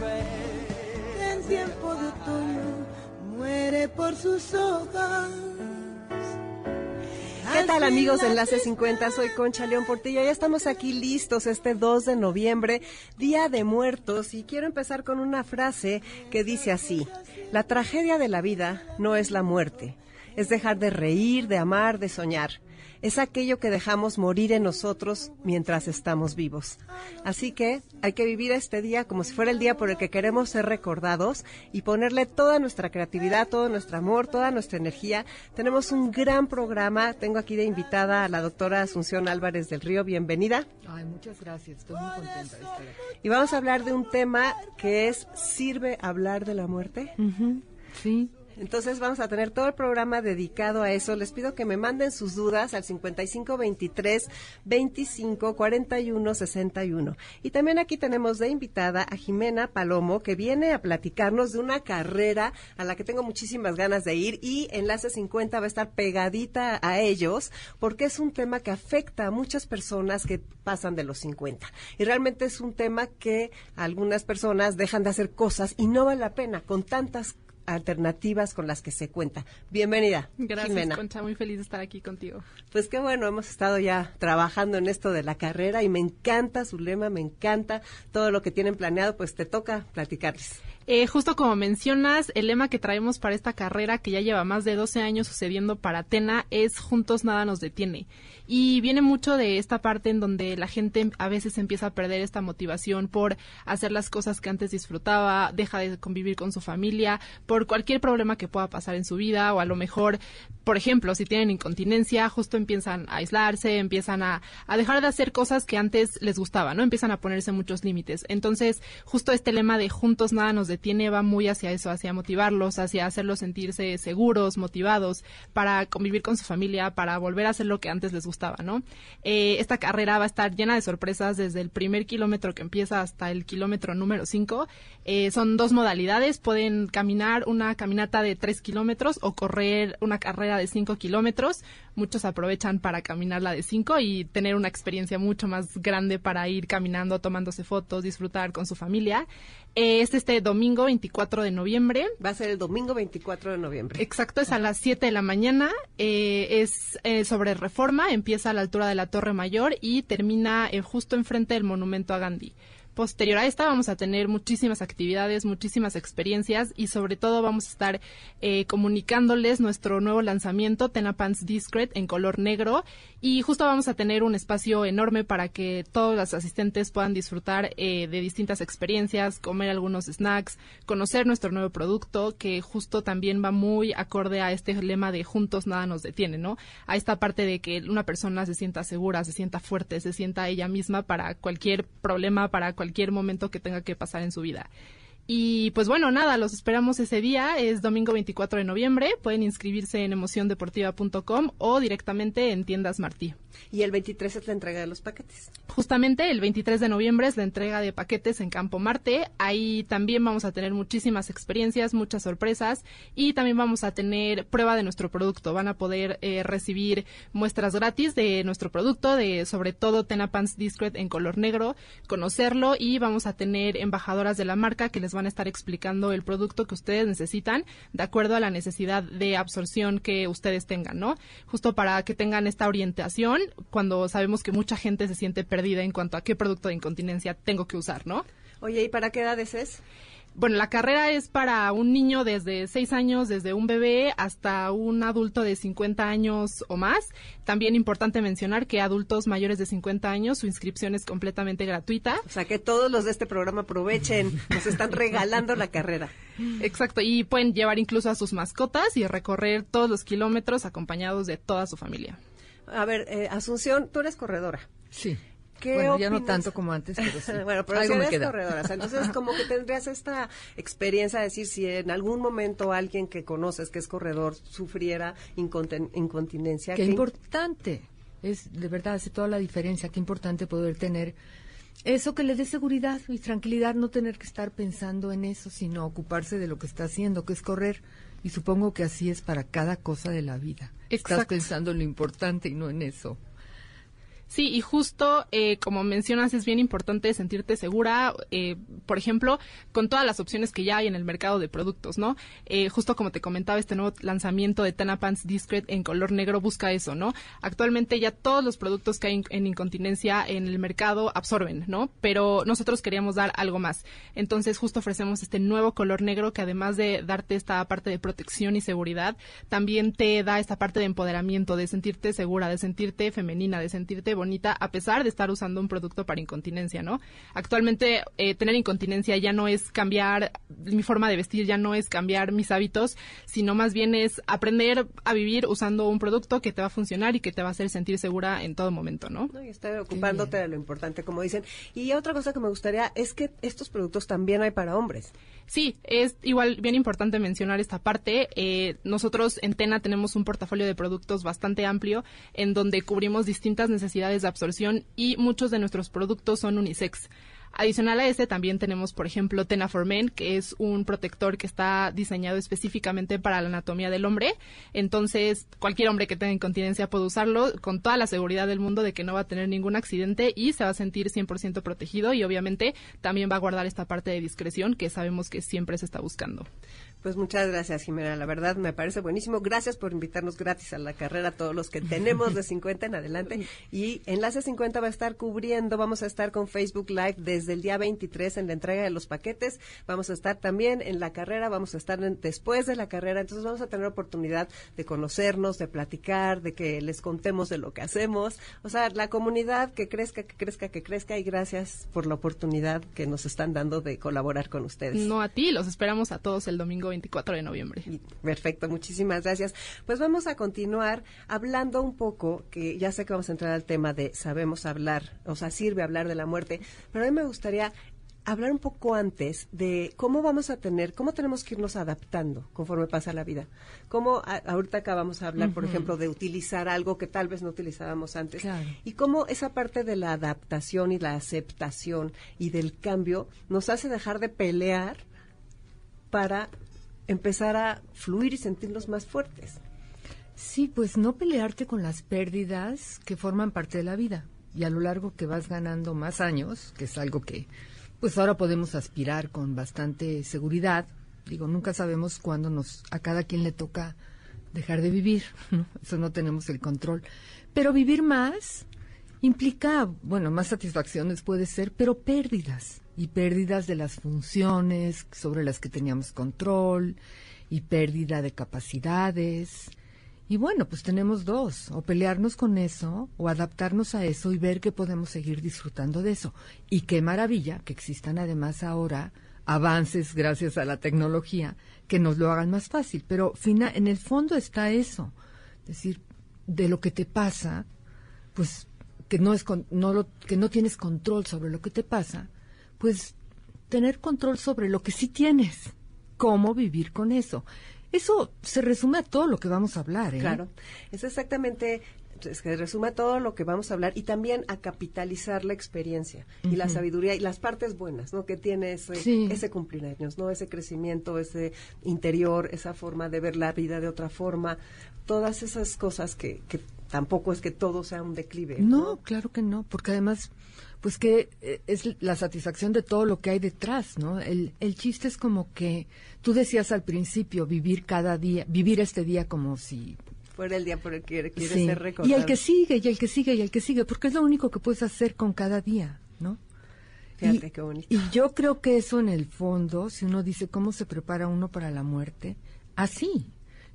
En tiempo de otoño muere por sus hojas. ¿Qué tal amigos de Enlace 50? Soy Concha León Portilla. Ya estamos aquí listos este 2 de noviembre, Día de Muertos, y quiero empezar con una frase que dice así, la tragedia de la vida no es la muerte, es dejar de reír, de amar, de soñar es aquello que dejamos morir en nosotros mientras estamos vivos. Así que hay que vivir este día como si fuera el día por el que queremos ser recordados y ponerle toda nuestra creatividad, todo nuestro amor, toda nuestra energía. Tenemos un gran programa. Tengo aquí de invitada a la doctora Asunción Álvarez del Río. Bienvenida. Ay, muchas gracias. Estoy muy contenta de estar aquí. Y vamos a hablar de un tema que es ¿sirve hablar de la muerte? Sí. Entonces vamos a tener todo el programa dedicado a eso. Les pido que me manden sus dudas al 5523 25 41 61. Y también aquí tenemos de invitada a Jimena Palomo que viene a platicarnos de una carrera a la que tengo muchísimas ganas de ir y Enlace 50 va a estar pegadita a ellos porque es un tema que afecta a muchas personas que pasan de los 50. Y realmente es un tema que algunas personas dejan de hacer cosas y no vale la pena con tantas alternativas con las que se cuenta. Bienvenida. Gracias, Concha, muy feliz de estar aquí contigo. Pues qué bueno, hemos estado ya trabajando en esto de la carrera y me encanta su lema, me encanta todo lo que tienen planeado, pues te toca platicarles. Eh, justo como mencionas, el lema que traemos para esta carrera, que ya lleva más de 12 años sucediendo para Atena, es Juntos nada nos detiene. Y viene mucho de esta parte en donde la gente a veces empieza a perder esta motivación por hacer las cosas que antes disfrutaba, deja de convivir con su familia, por cualquier problema que pueda pasar en su vida, o a lo mejor, por ejemplo, si tienen incontinencia, justo empiezan a aislarse, empiezan a, a dejar de hacer cosas que antes les gustaban, ¿no? Empiezan a ponerse muchos límites. Entonces, justo este lema de Juntos nada nos detiene tiene va muy hacia eso, hacia motivarlos, hacia hacerlos sentirse seguros, motivados, para convivir con su familia, para volver a hacer lo que antes les gustaba, Eh, esta carrera va a estar llena de sorpresas desde el primer kilómetro que empieza hasta el kilómetro número 5. Eh, son dos modalidades, pueden caminar una caminata de 3 kilómetros o correr una carrera de 5 kilómetros. Muchos aprovechan para caminar la de 5 y tener una experiencia mucho más grande para ir caminando, tomándose fotos, disfrutar con su familia. Eh, este este domingo 24 de noviembre. Va a ser el domingo 24 de noviembre. Exacto, es a las 7 de la mañana. Eh, es eh, sobre reforma, empieza a la altura de la Torre Mayor y termina justo enfrente del monumento a Gandhi. Posterior a esta vamos a tener muchísimas actividades, muchísimas experiencias y sobre todo vamos a estar eh, comunicándoles nuestro nuevo lanzamiento Tenapants Discret en color negro y justo vamos a tener un espacio enorme para que todos los asistentes puedan disfrutar eh, de distintas experiencias, comer algunos snacks, conocer nuestro nuevo producto que justo también va muy acorde a este lema de juntos nada nos detiene, ¿no? A esta parte de que una persona se sienta segura, se sienta fuerte, se sienta ella misma para cualquier problema, para cualquier cualquier momento que tenga que pasar en su vida. Y pues bueno, nada, los esperamos ese día, es domingo 24 de noviembre, pueden inscribirse en emociondeportiva.com o directamente en tiendas Martí. Y el 23 es la entrega de los paquetes. Justamente el 23 de noviembre es la entrega de paquetes en Campo Marte. Ahí también vamos a tener muchísimas experiencias, muchas sorpresas y también vamos a tener prueba de nuestro producto. Van a poder eh, recibir muestras gratis de nuestro producto, de sobre todo Tenapants Discret en color negro, conocerlo y vamos a tener embajadoras de la marca que les van a estar explicando el producto que ustedes necesitan de acuerdo a la necesidad de absorción que ustedes tengan, ¿no? Justo para que tengan esta orientación cuando sabemos que mucha gente se siente perdida en cuanto a qué producto de incontinencia tengo que usar, ¿no? Oye, ¿y para qué edades es? Bueno, la carrera es para un niño desde 6 años, desde un bebé hasta un adulto de 50 años o más. También importante mencionar que adultos mayores de 50 años su inscripción es completamente gratuita. O sea, que todos los de este programa aprovechen, nos están regalando la carrera. Exacto, y pueden llevar incluso a sus mascotas y recorrer todos los kilómetros acompañados de toda su familia. A ver, eh, Asunción, tú eres corredora. Sí. ¿Qué Bueno, ya no tanto como antes, pero sí. bueno, pero Algo si eres corredora, o sea, entonces como que tendrías esta experiencia de decir si en algún momento alguien que conoces que es corredor sufriera inconten- incontinencia. Qué ¿qué- importante. Es, de verdad, hace toda la diferencia. Qué importante poder tener eso que le dé seguridad y tranquilidad, no tener que estar pensando en eso, sino ocuparse de lo que está haciendo, que es correr. Y supongo que así es para cada cosa de la vida. Estás Exacto. pensando en lo importante y no en eso. Sí, y justo eh, como mencionas, es bien importante sentirte segura, eh, por ejemplo, con todas las opciones que ya hay en el mercado de productos, ¿no? Eh, justo como te comentaba, este nuevo lanzamiento de Tena Pants Discret en color negro busca eso, ¿no? Actualmente ya todos los productos que hay en incontinencia en el mercado absorben, ¿no? Pero nosotros queríamos dar algo más. Entonces, justo ofrecemos este nuevo color negro que además de darte esta parte de protección y seguridad, también te da esta parte de empoderamiento, de sentirte segura, de sentirte femenina, de sentirte bonita, a pesar de estar usando un producto para incontinencia, ¿no? Actualmente, eh, tener incontinencia ya no es cambiar mi forma de vestir, ya no es cambiar mis hábitos, sino más bien es aprender a vivir usando un producto que te va a funcionar y que te va a hacer sentir segura en todo momento, ¿no? ¿no? Y estar ocupándote de lo importante, como dicen. Y otra cosa que me gustaría es que estos productos también hay para hombres. Sí, es igual bien importante mencionar esta parte. Eh, nosotros en Tena tenemos un portafolio de productos bastante amplio en donde cubrimos distintas necesidades de absorción y muchos de nuestros productos son unisex. Adicional a este también tenemos, por ejemplo, Tena for Men, que es un protector que está diseñado específicamente para la anatomía del hombre. Entonces, cualquier hombre que tenga incontinencia puede usarlo con toda la seguridad del mundo de que no va a tener ningún accidente y se va a sentir 100% protegido y obviamente también va a guardar esta parte de discreción que sabemos que siempre se está buscando. Pues muchas gracias, Jimena. La verdad me parece buenísimo. Gracias por invitarnos gratis a la carrera, todos los que tenemos de 50 en adelante. Y Enlace 50 va a estar cubriendo, vamos a estar con Facebook Live desde el día 23 en la entrega de los paquetes. Vamos a estar también en la carrera, vamos a estar en- después de la carrera. Entonces vamos a tener oportunidad de conocernos, de platicar, de que les contemos de lo que hacemos. O sea, la comunidad que crezca, que crezca, que crezca. Y gracias por la oportunidad que nos están dando de colaborar con ustedes. No a ti, los esperamos a todos el domingo 24 de noviembre. Perfecto, muchísimas gracias. Pues vamos a continuar hablando un poco, que ya sé que vamos a entrar al tema de sabemos hablar, o sea, sirve hablar de la muerte, pero a mí me gustaría hablar un poco antes de cómo vamos a tener, cómo tenemos que irnos adaptando conforme pasa la vida. Cómo a- ahorita acabamos de hablar, por ejemplo, de utilizar algo que tal vez no utilizábamos antes. Claro. Y cómo esa parte de la adaptación y la aceptación y del cambio nos hace dejar de pelear para empezar a fluir y sentirnos más fuertes. Sí, pues no pelearte con las pérdidas que forman parte de la vida. Y a lo largo que vas ganando más años, que es algo que pues ahora podemos aspirar con bastante seguridad. Digo, nunca sabemos cuándo nos a cada quien le toca dejar de vivir, ¿no? Eso no tenemos el control. Pero vivir más implica, bueno, más satisfacciones puede ser, pero pérdidas. Y pérdidas de las funciones sobre las que teníamos control, y pérdida de capacidades. Y bueno, pues tenemos dos, o pelearnos con eso, o adaptarnos a eso y ver que podemos seguir disfrutando de eso. Y qué maravilla que existan además ahora avances gracias a la tecnología que nos lo hagan más fácil. Pero fina, en el fondo está eso, es decir, de lo que te pasa, pues que no es con- no lo- que no tienes control sobre lo que te pasa, pues tener control sobre lo que sí tienes, cómo vivir con eso. Eso se resume a todo lo que vamos a hablar, ¿eh? Claro, es exactamente, es que resuma todo lo que vamos a hablar y también a capitalizar la experiencia y la sabiduría y las partes buenas, ¿no? Que tiene ese, Sí. ese cumplir años, ¿no? Ese crecimiento, ese interior, esa forma de ver la vida de otra forma, todas esas cosas que, que tampoco es que todo sea un declive. No, No, claro que no, porque además, pues que eh, es la satisfacción de todo lo que hay detrás, ¿no? El, el chiste es como que tú decías al principio, vivir cada día, vivir este día como si... Fuera el día por el que quiere Sí. ser recordado. Y el que sigue, y el que sigue, y el que sigue, porque es lo único que puedes hacer con cada día, ¿no? Fíjate y, qué bonito. y yo creo que eso en el fondo, si uno dice cómo se prepara uno para la muerte, así,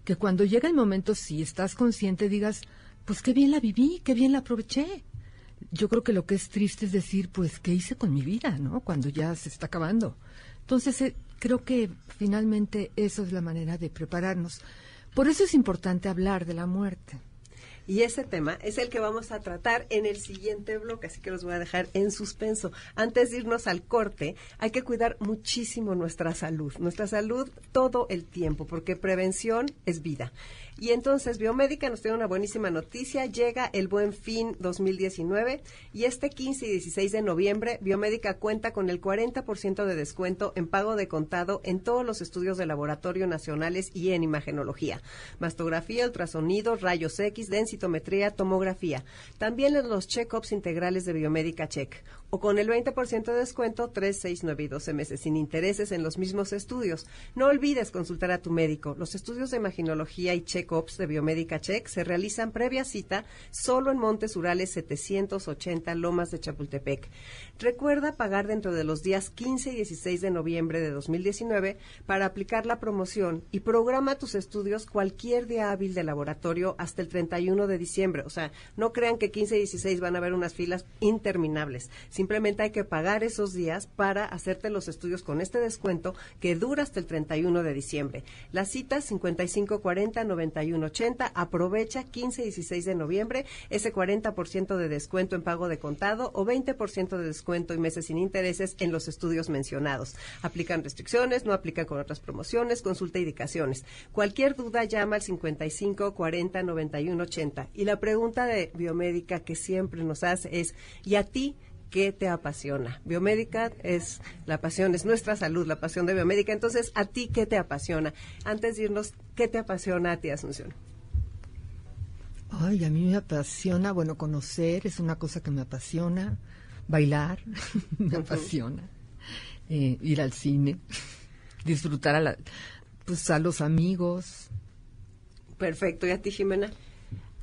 que cuando llega el momento, si estás consciente, digas, pues qué bien la viví, qué bien la aproveché. Yo creo que lo que es triste es decir, pues, ¿qué hice con mi vida, no? Cuando ya se está acabando. Entonces, eh, creo que finalmente eso es la manera de prepararnos. Por eso es importante hablar de la muerte. Y ese tema es el que vamos a tratar en el siguiente bloque, así que los voy a dejar en suspenso. Antes de irnos al corte, hay que cuidar muchísimo nuestra salud, nuestra salud todo el tiempo, porque prevención es vida. Y entonces Biomédica nos tiene una buenísima noticia. Llega el Buen Fin 2019 y este 15 y 16 de noviembre Biomédica cuenta con el 40% de descuento en pago de contado en todos los estudios de laboratorio nacionales y en imagenología, mastografía, ultrasonido, rayos X, densitometría, tomografía. También en los check-ups integrales de Biomédica Check o con el 20% de descuento 3, 6, 9 y 12 meses sin intereses en los mismos estudios. No olvides consultar a tu médico. Los estudios de imaginología y check-ups de Biomédica Check se realizan previa cita solo en Montes Urales 780 Lomas de Chapultepec. Recuerda pagar dentro de los días 15 y 16 de noviembre de 2019 para aplicar la promoción y programa tus estudios cualquier día hábil de laboratorio hasta el 31 de diciembre. O sea, no crean que 15 y 16 van a haber unas filas interminables. Simplemente hay que pagar esos días para hacerte los estudios con este descuento que dura hasta el 31 de diciembre. La cita 5540-9180. Aprovecha 15 y 16 de noviembre ese 40% de descuento en pago de contado o 20% de descuento y meses sin intereses en los estudios mencionados. Aplican restricciones, no aplican con otras promociones, consulta indicaciones. Cualquier duda llama al 5540-9180. Y la pregunta de biomédica que siempre nos hace es, ¿y a ti? qué te apasiona. Biomédica es la pasión, es nuestra salud, la pasión de biomédica. Entonces, ¿a ti qué te apasiona? Antes de irnos, ¿qué te apasiona a ti, Asunción? Ay, a mí me apasiona, bueno, conocer es una cosa que me apasiona, bailar me apasiona, eh, ir al cine, disfrutar a, la, pues, a los amigos. Perfecto, ¿y a ti, Jimena?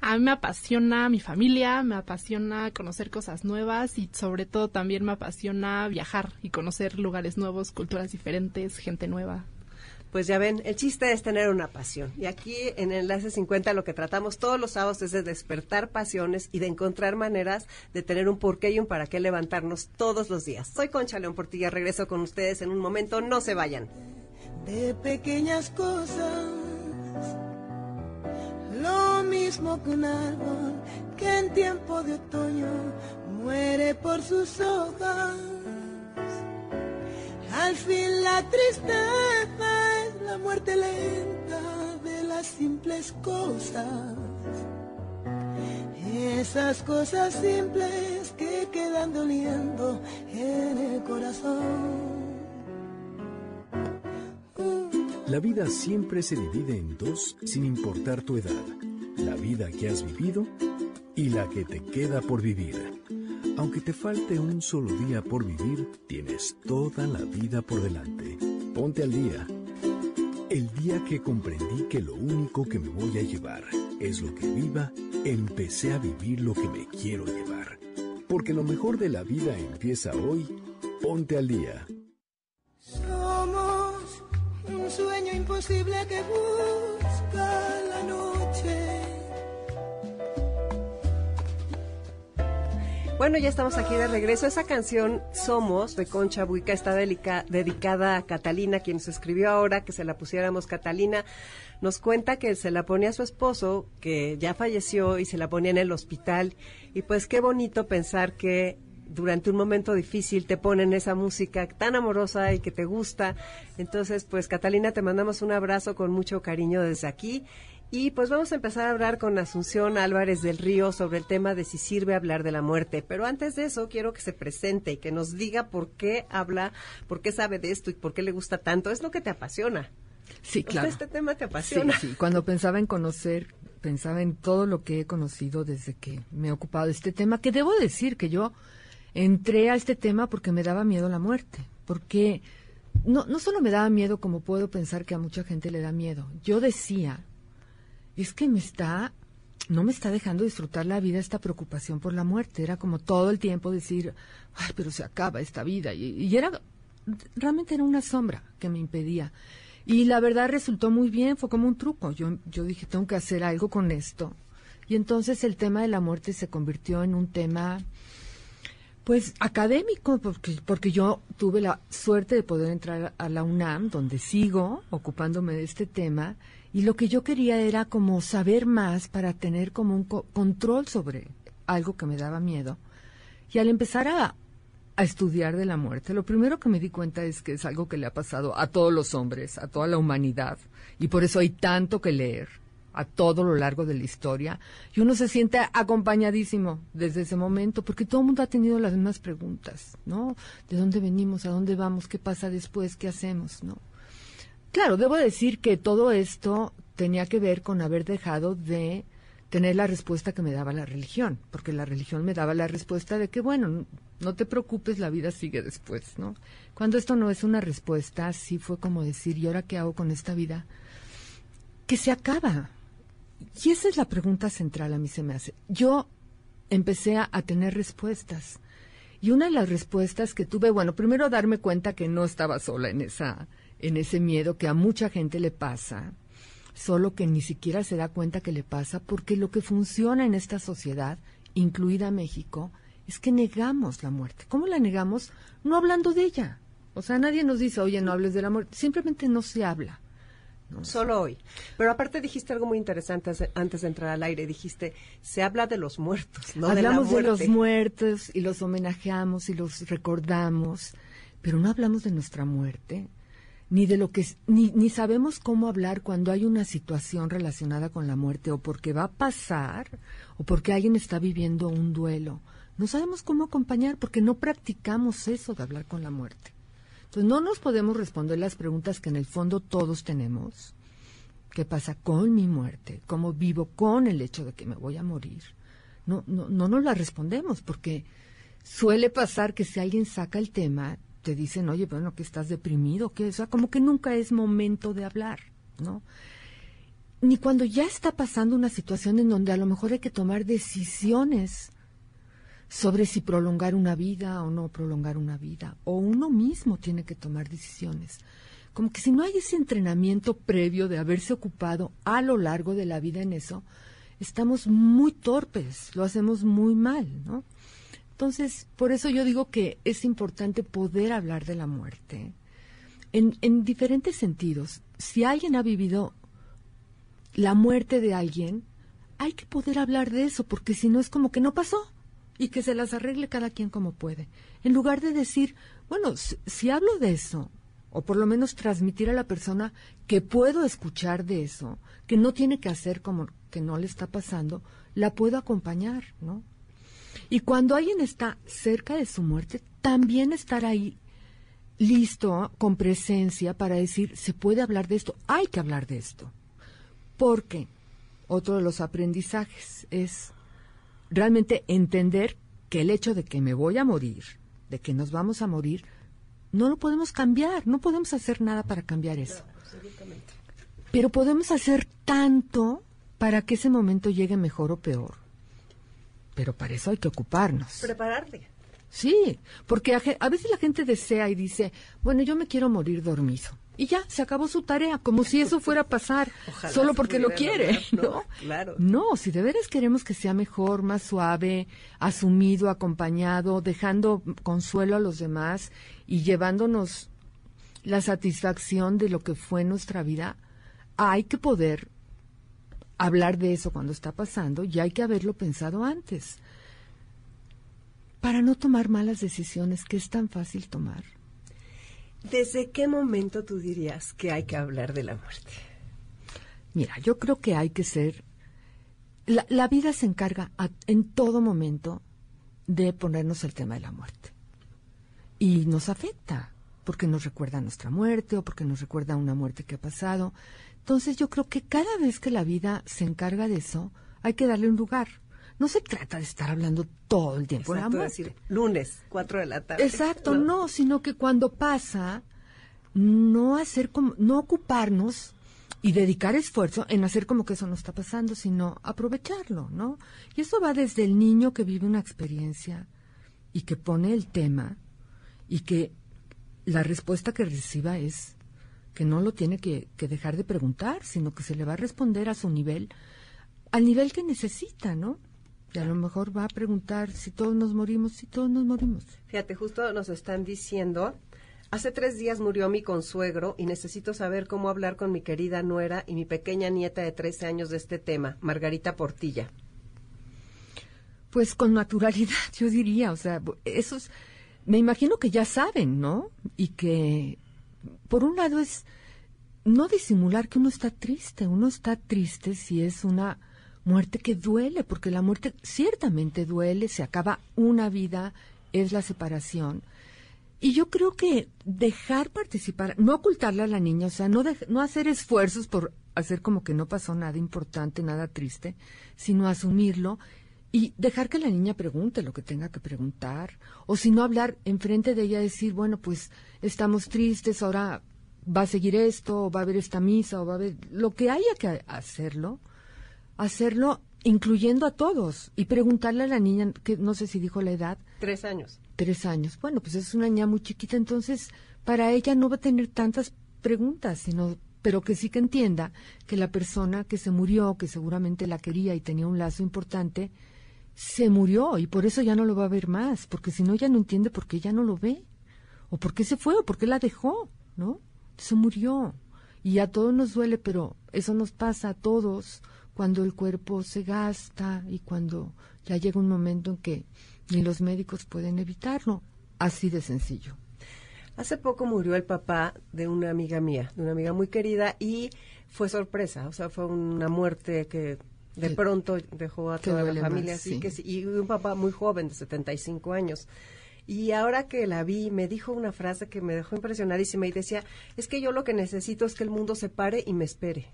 A mí me apasiona mi familia, me apasiona conocer cosas nuevas y sobre todo también me apasiona viajar y conocer lugares nuevos, culturas diferentes, gente nueva. Pues ya ven, el chiste es tener una pasión. Y aquí en Enlace 50 lo que tratamos todos los sábados es de despertar pasiones y de encontrar maneras de tener un porqué y un para qué levantarnos todos los días. Soy Concha León Portilla, regreso con ustedes en un momento, no se vayan. De pequeñas cosas lo mismo que un árbol que en tiempo de otoño muere por sus hojas. Al fin la tristeza es la muerte lenta de las simples cosas. Esas cosas simples que quedan doliendo en el corazón. La vida siempre se divide en dos sin importar tu edad. La vida que has vivido y la que te queda por vivir. Aunque te falte un solo día por vivir, tienes toda la vida por delante. Ponte al día. El día que comprendí que lo único que me voy a llevar es lo que viva, empecé a vivir lo que me quiero llevar. Porque lo mejor de la vida empieza hoy. Ponte al día. Somos un sueño imposible que busca Bueno, ya estamos aquí de regreso. Esa canción Somos de Concha Buica está dedicada a Catalina, quien nos escribió ahora que se la pusiéramos Catalina. Nos cuenta que se la ponía a su esposo, que ya falleció y se la ponía en el hospital. Y pues qué bonito pensar que durante un momento difícil te ponen esa música tan amorosa y que te gusta. Entonces, pues Catalina, te mandamos un abrazo con mucho cariño desde aquí. Y pues vamos a empezar a hablar con Asunción Álvarez del Río sobre el tema de si sirve hablar de la muerte. Pero antes de eso, quiero que se presente y que nos diga por qué habla, por qué sabe de esto y por qué le gusta tanto. Es lo que te apasiona. Sí, claro. Este tema te Sí, apasiona. sí. Cuando pensaba en conocer, pensaba en todo lo que he conocido desde que me he ocupado de este tema, que debo decir que yo entré a este tema porque me daba miedo la muerte, porque no, no solo me daba miedo como puedo pensar que a mucha gente le da miedo, yo decía, es que me está, no me está dejando disfrutar la vida esta preocupación por la muerte, era como todo el tiempo decir, ay, pero se acaba esta vida, y, y era, realmente era una sombra que me impedía. Y la verdad resultó muy bien, fue como un truco. Yo, yo dije, tengo que hacer algo con esto. Y entonces el tema de la muerte se convirtió en un tema, Pues académico, porque, porque yo tuve la suerte de poder entrar a la UNAM, donde sigo ocupándome de este tema, y lo que yo quería era como saber más para tener como un control sobre algo que me daba miedo. Y al empezar a, a estudiar de la muerte, lo primero que me di cuenta es que es algo que le ha pasado a todos los hombres, a toda la humanidad, y por eso hay tanto que leer a todo lo largo de la historia y uno se siente acompañadísimo desde ese momento porque todo el mundo ha tenido las mismas preguntas, ¿no? ¿De dónde venimos? ¿A dónde vamos? ¿Qué pasa después? ¿Qué hacemos? ¿No? Claro, debo decir que todo esto tenía que ver con haber dejado de tener la respuesta que me daba la religión, porque la religión me daba la respuesta de que, bueno, no te preocupes, la vida sigue después, ¿no? Cuando esto no es una respuesta, sí fue como decir, ¿y ahora qué hago con esta vida? Que se acaba, y esa es la pregunta central a mí se me hace. Yo empecé a, tener respuestas. Y una de las respuestas que tuve, bueno, primero darme cuenta que no estaba sola en esa en ese miedo que a mucha gente le pasa, solo que ni siquiera se da cuenta que le pasa porque lo que funciona en esta sociedad, incluida México, es que negamos la muerte. ¿Cómo la negamos? No hablando de ella. O sea, nadie nos dice, "Oye, no hables de la muerte." Simplemente no se habla. Solo hoy. Pero aparte dijiste algo muy interesante antes de entrar al aire. Dijiste, se habla de los muertos, no Hablamos de, de los muertos y los homenajeamos y los recordamos, pero no hablamos de nuestra muerte, ni de lo que ni, ni sabemos cómo hablar cuando hay una situación relacionada con la muerte o porque va a pasar o porque alguien está viviendo un duelo. No sabemos cómo acompañar porque no practicamos eso de hablar con la muerte. Entonces no nos podemos responder las preguntas que en el fondo todos tenemos. ¿Qué pasa con mi muerte? ¿Cómo vivo con el hecho de que me voy a morir? No, no, no nos las respondemos porque suele pasar que si alguien saca el tema, te dicen, oye, bueno, que estás deprimido, que o sea, como que nunca es momento de hablar, ¿no? Ni cuando ya está pasando una situación en donde a lo mejor hay que tomar decisiones sobre si prolongar una vida o no prolongar una vida, o uno mismo tiene que tomar decisiones. Como que si no hay ese entrenamiento previo de haberse ocupado a lo largo de la vida en eso, estamos muy torpes, lo hacemos muy mal, ¿no? Entonces, por eso yo digo que es importante poder hablar de la muerte en, en diferentes sentidos. Si alguien ha vivido la muerte de alguien, hay que poder hablar de eso, porque si no es como que no pasó y que se las arregle cada quien como puede. En lugar de decir, bueno, si, hablo de eso, o por lo menos transmitir a la persona que puedo escuchar de eso, que no tiene que hacer como que no le está pasando, la puedo acompañar, ¿no? Y cuando alguien está cerca de su muerte, también estar ahí listo, con presencia, para decir, se puede hablar de esto, hay que hablar de esto. Porque otro de los aprendizajes es realmente entender que el hecho de que me voy a morir, de que nos vamos a morir, no lo podemos cambiar, no podemos hacer nada para cambiar eso. Pero podemos hacer tanto para que ese momento llegue mejor o peor. Pero para eso hay que ocuparnos. Prepararte. Sí, porque a, veces la gente desea y dice, bueno, yo me quiero morir dormido y ya se acabó su tarea, como si eso fuera a pasar solo porque lo quiere, ¿no? Claro. No, si de veras queremos que sea mejor, más suave, asumido, acompañado, dejando consuelo a los demás y llevándonos la satisfacción de lo que fue nuestra vida, hay que poder hablar de eso cuando está pasando y hay que haberlo pensado antes para no tomar malas decisiones que es tan fácil tomar. ¿Desde qué momento tú dirías que hay que hablar de la muerte? Mira, yo creo que hay que ser... La, vida se encarga en todo momento de ponernos el tema de la muerte. Y nos afecta, porque nos recuerda nuestra muerte o porque nos recuerda una muerte que ha pasado. Entonces yo creo que cada vez que la vida se encarga de eso, hay que darle un lugar. No se trata de estar hablando todo el tiempo Exacto, decir, lunes, cuatro de la tarde. Exacto, no. sino que cuando pasa, no hacer como, no ocuparnos y dedicar esfuerzo en hacer como que eso no está pasando, sino aprovecharlo, ¿no? Y eso va desde el niño que vive una experiencia y que pone el tema y que la respuesta que reciba es que no lo tiene que, que dejar de preguntar, sino que se le va a responder a su nivel, al nivel que necesita, ¿no? Y a lo mejor va a preguntar si todos nos morimos, si todos nos morimos. Fíjate, justo nos están diciendo, hace tres días murió mi consuegro y necesito saber cómo hablar con mi querida nuera y mi pequeña nieta de 13 años de este tema, Margarita Portilla. Pues con naturalidad, yo diría, o sea, esos, me imagino que ya saben, ¿no? Y que, por un lado es no disimular que uno está triste, uno está triste si es una muerte que duele, porque la muerte ciertamente duele, se acaba una vida, es la separación. Y yo creo que dejar participar, no ocultarle a la niña, o sea, no, no hacer esfuerzos por hacer como que no pasó nada importante, nada triste, sino asumirlo y dejar que la niña pregunte lo que tenga que preguntar, o si no hablar enfrente de ella, decir, bueno, pues estamos tristes, ahora va a seguir esto, o va a haber esta misa, o va a haber lo que haya que hacerlo, hacerlo incluyendo a todos y preguntarle a la niña, que no sé si dijo la edad. Tres años. Tres años. Bueno, pues es una niña muy chiquita, entonces para ella no va a tener tantas preguntas, sino pero que sí que entienda que la persona que se murió, que seguramente la quería y tenía un lazo importante, se murió y por eso ya no lo va a ver más, porque si no ya no entiende por qué ya no lo ve, o por qué se fue, o por qué la dejó, ¿no? Se murió. Y a todos nos duele, pero eso nos pasa a todos cuando el cuerpo se gasta y cuando ya llega un momento en que ni los médicos pueden evitarlo. Así de sencillo. Hace poco murió el papá de una amiga mía, de una amiga muy querida, y fue sorpresa, o sea, fue una muerte que de pronto dejó a toda la familia así que sí, y un papá muy joven de 75 años. Y ahora que la vi, me dijo una frase que me dejó impresionadísima y decía, es que yo lo que necesito es que el mundo se pare y me espere.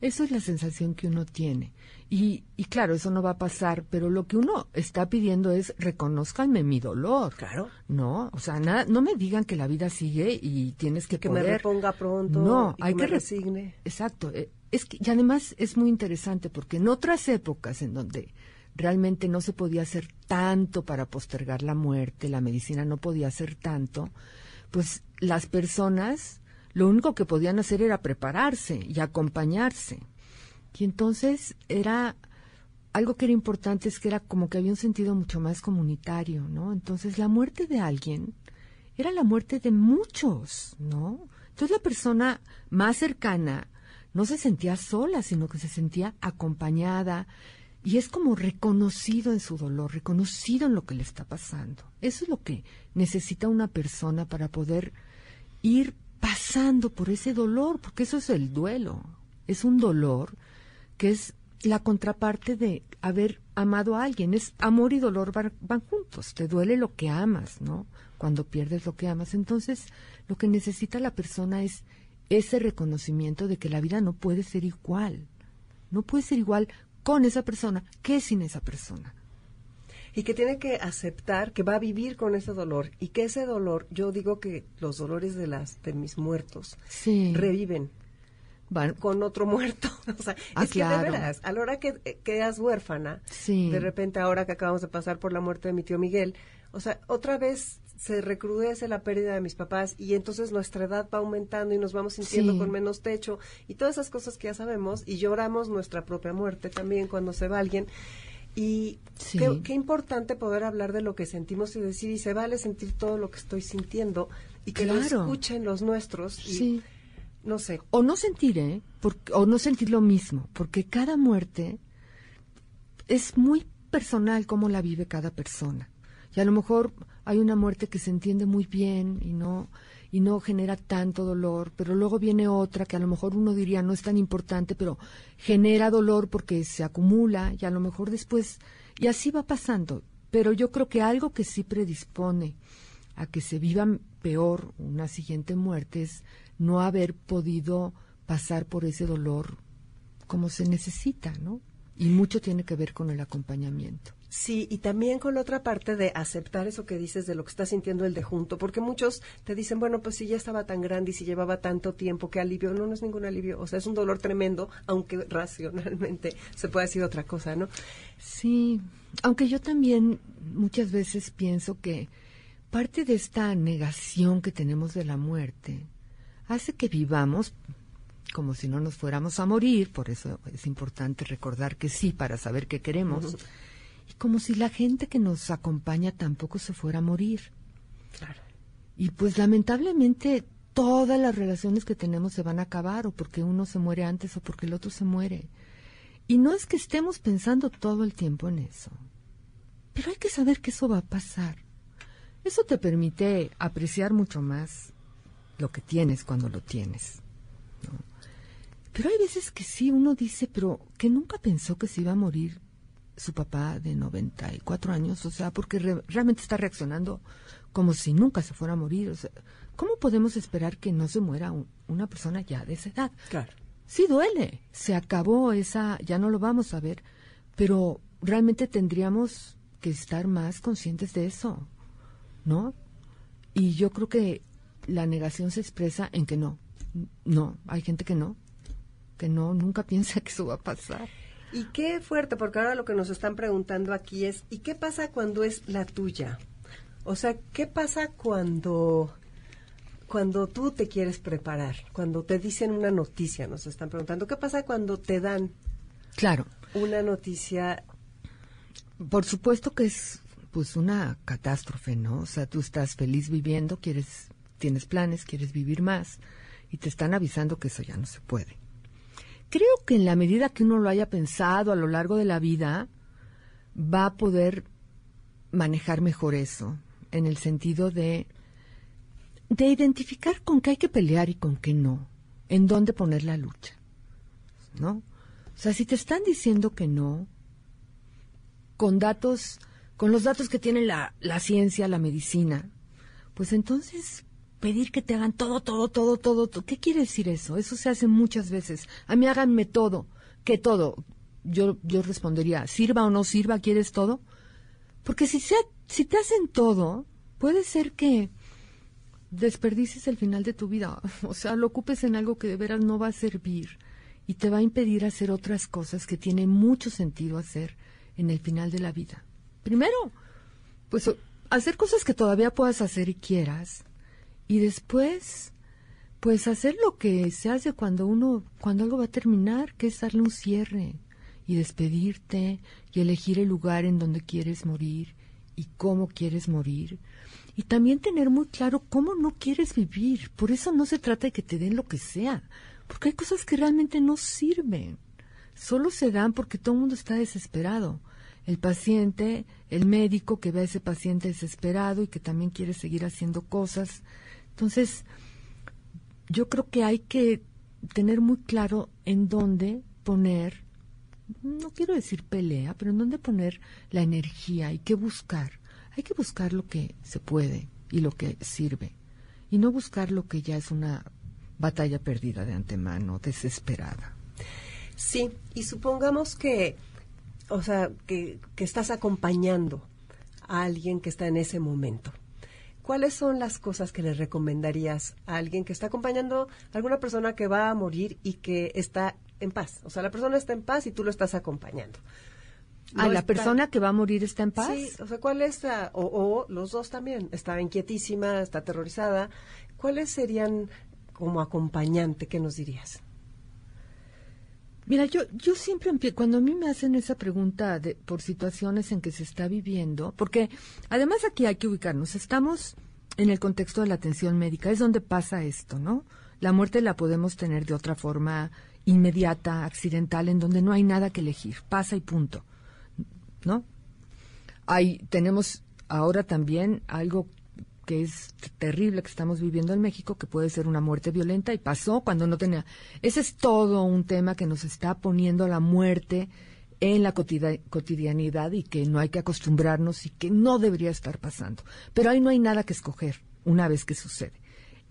Eso es la sensación que uno tiene. Y, y claro, eso no va a pasar, pero lo que uno está pidiendo es reconozcanme mi dolor. Claro. No, o sea, nada, no me digan que la vida sigue y tienes que que me reponga pronto. No, hay que, que me resigne. Exacto. Eh, es que, y además es muy interesante porque en otras épocas en donde realmente no se podía hacer tanto para postergar la muerte, la medicina no podía hacer tanto, pues las personas lo único que podían hacer era prepararse y acompañarse. Y entonces era algo que era importante es que era como que había un sentido mucho más comunitario, ¿no? Entonces la muerte de alguien era la muerte de muchos, ¿no? Entonces la persona más cercana no se sentía sola, sino que se sentía acompañada y es como reconocido en su dolor, reconocido en lo que le está pasando. Eso es lo que necesita una persona para poder ir pasando por ese dolor, porque eso es el duelo. Es un dolor que es la contraparte de haber amado a alguien. Es amor y dolor van, juntos. Te duele lo que amas, ¿no? Cuando pierdes lo que amas. Entonces, lo que necesita la persona es ese reconocimiento de que la vida no puede ser igual. No puede ser igual con esa persona que sin esa persona y que tiene que aceptar que va a vivir con ese dolor y que ese dolor, yo digo que los dolores de las de mis muertos reviven con otro muerto. o sea, ah, es que de veras, a la hora que eh, quedas huérfana, de repente ahora que acabamos de pasar por la muerte de mi tío Miguel, o sea, otra vez se recrudece la pérdida de mis papás y entonces nuestra edad va aumentando y nos vamos sintiendo con menos techo y todas esas cosas que ya sabemos y lloramos nuestra propia muerte también cuando se va alguien. Y qué, importante poder hablar de lo que sentimos y decir, y se vale sentir todo lo que estoy sintiendo y que lo escuchen los nuestros. Y, sí. No sé. O no sentir, ¿eh? o no sentir lo mismo, porque cada muerte es muy personal cómo la vive cada persona. Y a lo mejor hay una muerte que se entiende muy bien y no y no genera tanto dolor, pero luego viene otra que a lo mejor uno diría no es tan importante, pero genera dolor porque se acumula y a lo mejor después, y así va pasando. Pero yo creo que algo que sí predispone a que se viva peor una siguiente muerte es no haber podido pasar por ese dolor como se necesita, ¿no? Y mucho tiene que ver con el acompañamiento. Sí, y también con la otra parte de aceptar eso que dices de lo que está sintiendo el de junto, porque muchos te dicen, bueno, pues si ya estaba tan grande y si llevaba tanto tiempo, qué alivio. No, no es ningún alivio, o sea, es un dolor tremendo, aunque racionalmente se puede decir otra cosa, ¿no? Sí, aunque yo también muchas veces pienso que parte de esta negación que tenemos de la muerte hace que vivamos como si no nos fuéramos a morir, por eso es importante recordar que sí, para saber qué queremos y como si la gente que nos acompaña tampoco se fuera a morir. Claro. Y pues lamentablemente todas las relaciones que tenemos se van a acabar, o porque uno se muere antes o porque el otro se muere. Y no es que estemos pensando todo el tiempo en eso, pero hay que saber que eso va a pasar. Eso te permite apreciar mucho más lo que tienes cuando lo tienes. ¿no? Pero hay veces que sí, uno dice, pero que nunca pensó que se iba a morir su papá de 94 años, o sea, porque re- realmente está reaccionando como si nunca se fuera a morir. O sea, ¿cómo podemos esperar que no se muera un- una persona ya de esa edad? Claro. Sí duele, se acabó esa, ya no lo vamos a ver, pero realmente tendríamos que estar más conscientes de eso, ¿no? Y yo creo que la negación se expresa en que no, no, hay gente que no, que no, nunca piensa que eso va a pasar. Y qué fuerte, porque ahora lo que nos están preguntando aquí es, ¿y qué pasa cuando es la tuya? O sea, ¿qué pasa cuando cuando tú te quieres preparar? Cuando te dicen una noticia, nos están preguntando, ¿qué pasa cuando te dan Claro, una noticia? por supuesto que es pues una catástrofe, ¿no? O sea, tú estás feliz viviendo, quieres, tienes planes, quieres vivir más y te están avisando que eso ya no se puede. Creo que en la medida que uno lo haya pensado a lo largo de la vida, va a poder manejar mejor eso, en el sentido de, de identificar con qué hay que pelear y con qué no, en dónde poner la lucha, ¿no? O sea, si te están diciendo que no, con datos, con los datos que tiene la, la ciencia, la medicina, pues entonces pedir que te hagan todo, todo, todo, todo, todo. ¿Qué quiere decir eso? Eso se hace muchas veces. A mí háganme todo. ¿Qué todo? Yo, yo respondería, ¿sirva o no sirva? ¿Quieres todo? Porque si, se, si te hacen todo, puede ser que desperdicies el final de tu vida. O sea, lo ocupes en algo que de veras no va a servir y te va a impedir hacer otras cosas que tiene mucho sentido hacer en el final de la vida. Primero, pues hacer cosas que todavía puedas hacer y quieras. Y después, pues hacer lo que se hace cuando uno, cuando algo va a terminar, que es darle un cierre y despedirte y elegir el lugar en donde quieres morir y cómo quieres morir. Y también tener muy claro cómo no quieres vivir. Por eso no se trata de que te den lo que sea, porque hay cosas que realmente no sirven. Solo se dan porque todo el mundo está desesperado. El paciente, el médico que ve a ese paciente desesperado y que también quiere seguir haciendo cosas. Entonces, yo creo que hay que tener muy claro en dónde poner, no quiero decir pelea, pero en dónde poner la energía y qué buscar. Hay que buscar lo que se puede y lo que sirve, y no buscar lo que ya es una batalla perdida de antemano, desesperada. Sí, y supongamos que, o sea, que, que estás acompañando a alguien que está en ese momento. ¿Cuáles son las cosas que le recomendarías a alguien que está acompañando a alguna persona que va a morir y que está en paz? O sea, la persona está en paz y tú lo estás acompañando. ¿A la está- persona que va a morir está en paz? Sí, o sea, ¿cuál es, la- o, o los dos también, está inquietísima, está aterrorizada. ¿Cuáles serían como acompañante, qué nos dirías? Mira, yo, yo siempre cuando a mí me hacen esa pregunta de, por situaciones en que se está viviendo, porque además aquí hay que ubicarnos, estamos en el contexto de la atención médica, es donde pasa esto, ¿no? La muerte la podemos tener de otra forma inmediata, accidental, en donde no hay nada que elegir, pasa y punto, ¿no? Hay, tenemos ahora también algo que es terrible que estamos viviendo en México, que puede ser una muerte violenta y pasó cuando no tenía. Ese es todo un tema que nos está poniendo la muerte en la cotidianidad y que no hay que acostumbrarnos y que no debería estar pasando. Pero ahí no hay nada que escoger una vez que sucede.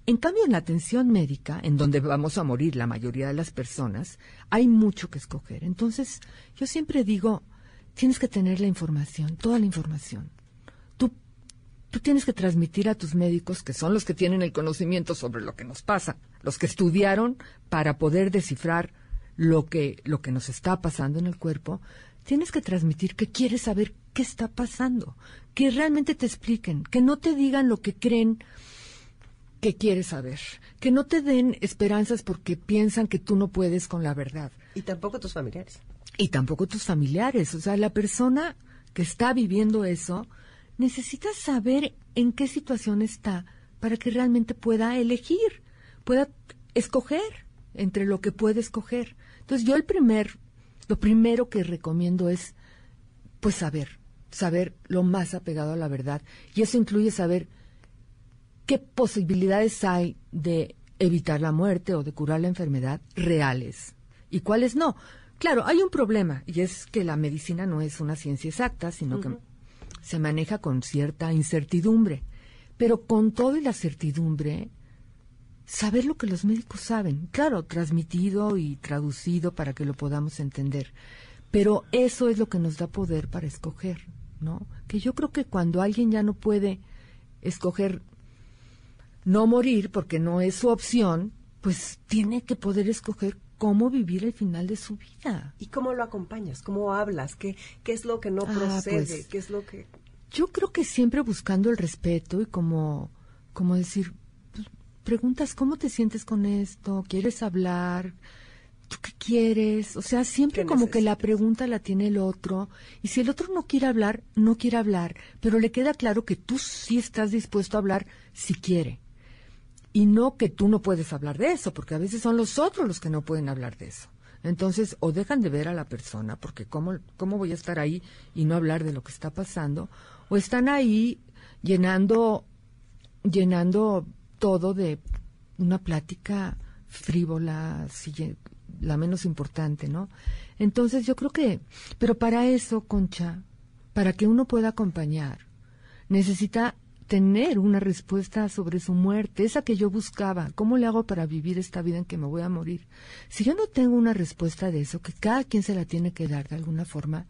En cambio, en la atención médica, en donde vamos a morir la mayoría de las personas, hay mucho que escoger. Entonces, yo siempre digo, tienes que tener la información, toda la información. Tú tienes que transmitir a tus médicos, que son los que tienen el conocimiento sobre lo que nos pasa, los que estudiaron para poder descifrar lo que, lo que nos está pasando en el cuerpo, tienes que transmitir que quieres saber qué está pasando, que realmente te expliquen, que no te digan lo que creen que quieres saber, que no te den esperanzas porque piensan que tú no puedes con la verdad Y tampoco tus familiares. y tampoco tus familiares. O sea, la persona que está viviendo eso, necesita saber en qué situación está para que realmente pueda elegir, pueda escoger entre lo que puede escoger. Entonces yo el primer, lo primero que recomiendo es, pues saber, saber lo más apegado a la verdad. Y eso incluye saber qué posibilidades hay de evitar la muerte o de curar la enfermedad reales y cuáles no. Claro, hay un problema y es que la medicina no es una ciencia exacta, sino que se maneja con cierta incertidumbre. Pero con toda la certidumbre, saber lo que los médicos saben, claro, transmitido y traducido para que lo podamos entender. Pero eso es lo que nos da poder para escoger, ¿no? Que yo creo que cuando alguien ya no puede escoger no morir porque no es su opción, pues tiene que poder escoger cómo vivir el final de su vida. ¿Y cómo lo acompañas? ¿Cómo hablas? ¿Qué, qué es lo que no ah, procede? Pues, ¿Qué es lo que...? Yo creo que siempre buscando el respeto y como, como decir, pues, preguntas, ¿cómo te sientes con esto? ¿Quieres hablar? ¿Tú qué quieres? O sea, siempre como que la pregunta la tiene el otro. Y si el otro no quiere hablar, no quiere hablar. Pero le queda claro que tú sí estás dispuesto a hablar si quiere y no que tú no puedes hablar de eso, porque a veces son los otros los que no pueden hablar de eso. Entonces, o dejan de ver a la persona, porque ¿cómo, cómo voy a estar ahí y no hablar de lo que está pasando? O están ahí llenando, llenando todo de una plática frívola, la menos importante, ¿no? Entonces, yo creo que, pero para eso, Concha, para que uno pueda acompañar, necesita tener una respuesta sobre su muerte, esa que yo buscaba. ¿Cómo le hago para vivir esta vida en que me voy a morir? Si yo no tengo una respuesta de eso, que cada quien se la tiene que dar de alguna forma,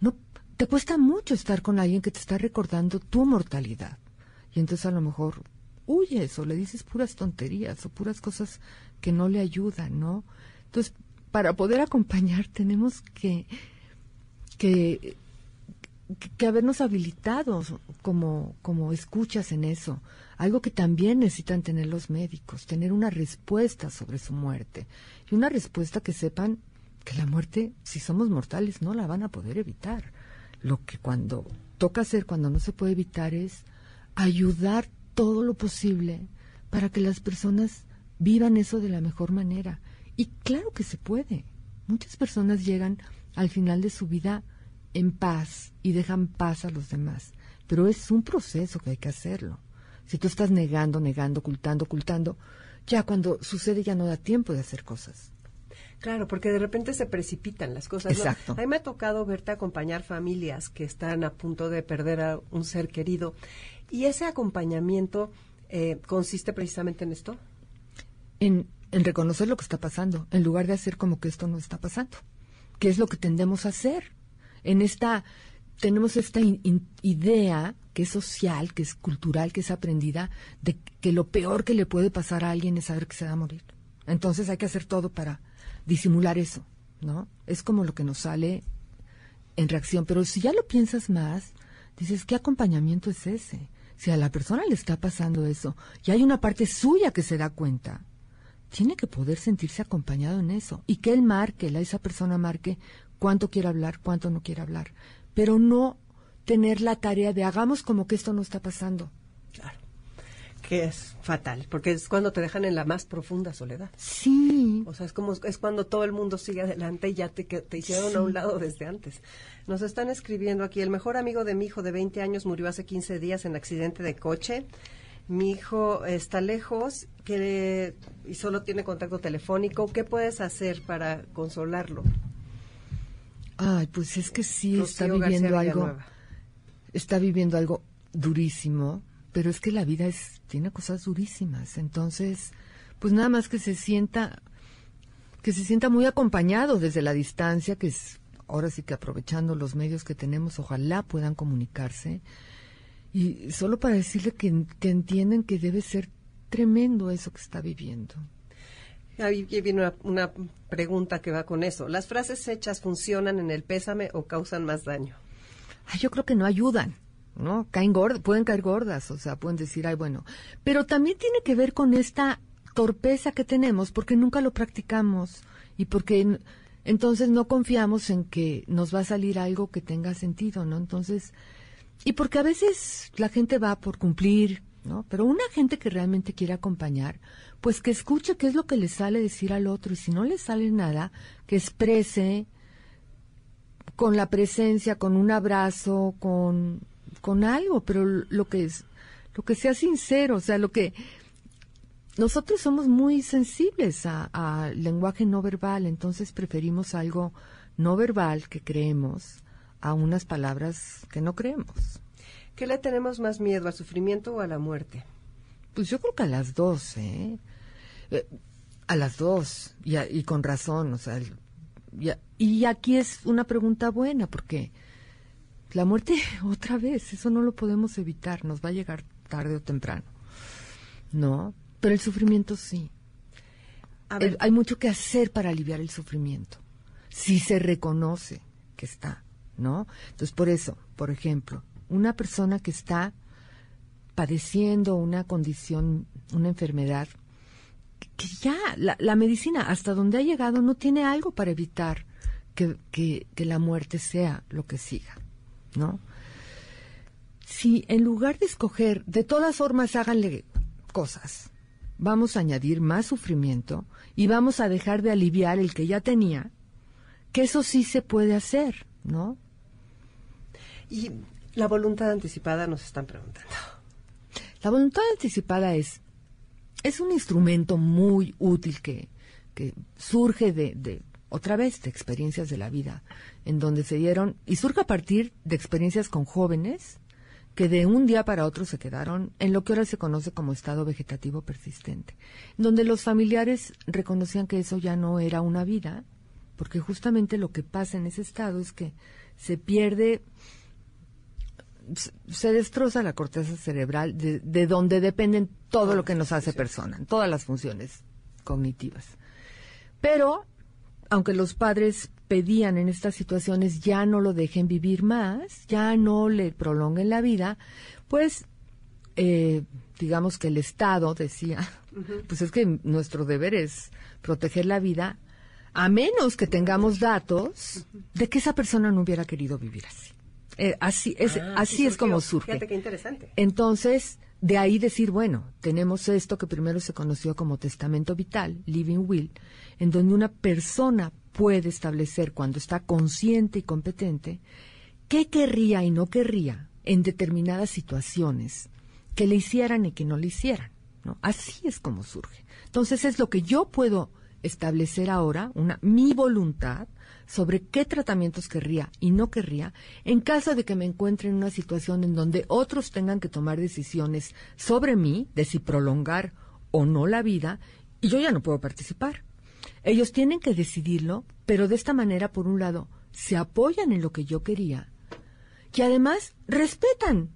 no te cuesta mucho estar con alguien que te está recordando tu mortalidad. Y entonces a lo mejor huyes o le dices puras tonterías o puras cosas que no le ayudan, ¿no? Entonces, para poder acompañar tenemos que que que, habernos habilitados como, como escuchas en eso. Algo que también necesitan tener los médicos, tener una respuesta sobre su muerte. Y una respuesta que sepan que la muerte, si somos mortales, no la van a poder evitar. Lo que cuando toca hacer, cuando no se puede evitar, es ayudar todo lo posible para que las personas vivan eso de la mejor manera. Y claro que se puede. Muchas personas llegan al final de su vida en paz y dejan paz a los demás. Pero es un proceso que hay que hacerlo. Si tú estás negando, negando, ocultando, ocultando, ya cuando sucede ya no da tiempo de hacer cosas. Claro, porque de repente se precipitan las cosas. Exacto. A mí me ha tocado verte acompañar familias que están a punto de perder a un ser querido. ¿Y ese acompañamiento eh, consiste precisamente en esto? En, en reconocer lo que está pasando, en lugar de hacer como que esto no está pasando. ¿Qué es lo que tendemos a hacer? En esta, tenemos esta idea que es social, que es cultural, que es aprendida, de que lo peor que le puede pasar a alguien es saber que se va a morir. Entonces hay que hacer todo para disimular eso, ¿no? Es como lo que nos sale en reacción. Pero si ya lo piensas más, dices, ¿qué acompañamiento es ese? Si a la persona le está pasando eso y hay una parte suya que se da cuenta, tiene que poder sentirse acompañado en eso y que él marque, la, esa persona marque cuánto quiere hablar, cuánto no quiere hablar, pero no tener la tarea de hagamos como que esto no está pasando. Claro. Que es fatal, porque es cuando te dejan en la más profunda soledad. Sí. O sea, es como es cuando todo el mundo sigue adelante y ya te, te hicieron a un lado desde antes. Nos están escribiendo aquí, el mejor amigo de mi hijo de 20 años murió hace 15 días en accidente de coche. Mi hijo está lejos que, y solo tiene contacto telefónico. ¿Qué puedes hacer para consolarlo? Ay, pues es que sí está viviendo algo. Está viviendo algo durísimo, pero es que la vida es tiene cosas durísimas, entonces pues nada más que se sienta que se sienta muy acompañado desde la distancia, que es ahora sí que aprovechando los medios que tenemos, ojalá puedan comunicarse. Y solo para decirle que, que entienden que debe ser tremendo eso que está viviendo. Ahí viene una, pregunta que va con eso. ¿Las frases hechas funcionan en el pésame o causan más daño? yo creo que no ayudan, ¿no? Caen gordas, pueden caer gordas, o sea, pueden decir, ay, bueno. Pero también tiene que ver con esta torpeza que tenemos porque nunca lo practicamos y porque entonces no confiamos en que nos va a salir algo que tenga sentido, ¿no? Entonces, y porque a veces la gente va por cumplir, ¿no? Pero una gente que realmente quiere acompañar, pues que escuche qué es lo que le sale decir al otro y si no le sale nada, que exprese con la presencia, con un abrazo, con, con algo, pero lo que es, lo que sea sincero, o sea, lo que nosotros somos muy sensibles al lenguaje no verbal, entonces preferimos algo no verbal que creemos a unas palabras que no creemos. ¿Qué le tenemos más miedo, al sufrimiento o a la muerte? Pues yo creo que a las dos, ¿eh? eh a las dos, y, y, con razón, o sea, y aquí es una pregunta buena, porque la muerte, otra vez, eso no lo podemos evitar, nos va a llegar tarde o temprano, ¿no? Pero el sufrimiento sí. hay mucho que hacer para aliviar el sufrimiento, si se reconoce que está, ¿no? Entonces, por eso, por ejemplo, una persona que está padeciendo una condición, una enfermedad, que ya la, medicina hasta donde ha llegado no tiene algo para evitar que, que, la muerte sea lo que siga, ¿no? Si en lugar de escoger, de todas formas háganle cosas, vamos a añadir más sufrimiento y vamos a dejar de aliviar el que ya tenía, que eso sí se puede hacer, ¿no? La voluntad anticipada nos están preguntando. La voluntad anticipada es, es un instrumento muy útil que, que surge de, de, otra vez, de experiencias de la vida, en donde se dieron, y surge a partir de experiencias con jóvenes que de un día para otro se quedaron en lo que ahora se conoce como estado vegetativo persistente, donde los familiares reconocían que eso ya no era una vida, porque justamente lo que pasa en ese estado es que se pierde, se destroza la corteza cerebral de, de donde dependen todo lo que nos hace persona, todas las funciones cognitivas. Pero, aunque los padres pedían en estas situaciones ya no lo dejen vivir más, ya no le prolonguen la vida, pues eh, digamos que el Estado decía, pues es que nuestro deber es proteger la vida, a menos que tengamos datos de que esa persona no hubiera querido vivir así. Eh, así es, ah, así es como surge. Fíjate qué interesante. Entonces, de ahí decir, bueno, tenemos esto que primero se conoció como testamento vital, living will, en donde una persona puede establecer cuando está consciente y competente qué querría y no querría en determinadas situaciones que le hicieran y que no le hicieran. ¿no? Así es como surge. Entonces es lo que yo puedo establecer ahora, una, mi voluntad sobre qué tratamientos querría y no querría en caso de que me encuentre en una situación en donde otros tengan que tomar decisiones sobre mí, de si prolongar o no la vida, y yo ya no puedo participar. Ellos tienen que decidirlo, pero de esta manera, por un lado, se apoyan en lo que yo quería, que además respetan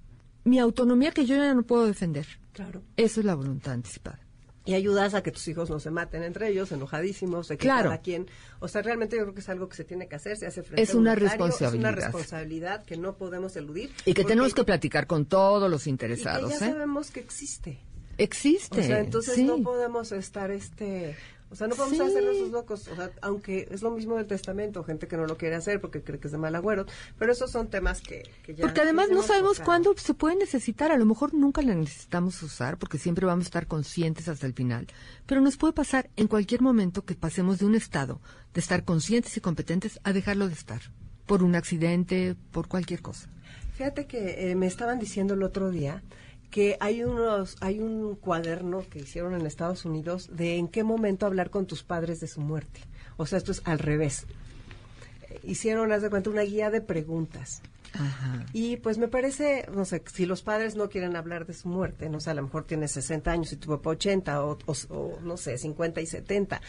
mi autonomía que yo ya no puedo defender. Claro. Eso es la voluntad anticipada. Y ayudas a que tus hijos no se maten entre ellos, enojadísimos, de que claro. cada quien. O sea, realmente yo creo que es algo que se tiene que hacer, se hace frente Es una responsabilidad. Es una responsabilidad que no podemos eludir. Y que tenemos que platicar con todos los interesados. Y ya ¿eh? sabemos que existe. Existe. O sea, entonces no podemos estar este o sea, no podemos hacernos esos locos, o sea, aunque es lo mismo del testamento, gente que no lo quiere hacer porque cree que es de mal agüero, pero esos son temas que, ya... Porque además no sabemos cuándo se puede necesitar, a lo mejor nunca la necesitamos usar porque siempre vamos a estar conscientes hasta el final, pero nos puede pasar en cualquier momento que pasemos de un estado de estar conscientes y competentes a dejarlo de estar, por un accidente, por cualquier cosa. Fíjate que eh, me estaban diciendo el otro día que hay unos hay un cuaderno que hicieron en Estados Unidos de en qué momento hablar con tus padres de su muerte. O sea, esto es al revés. Hicieron, haz de cuenta, una guía de preguntas. Y pues me parece, no sé, si los padres no quieren hablar de su muerte, no sé, a lo mejor tiene 60 años y tu papá 80 o, o, no sé, 50 y 70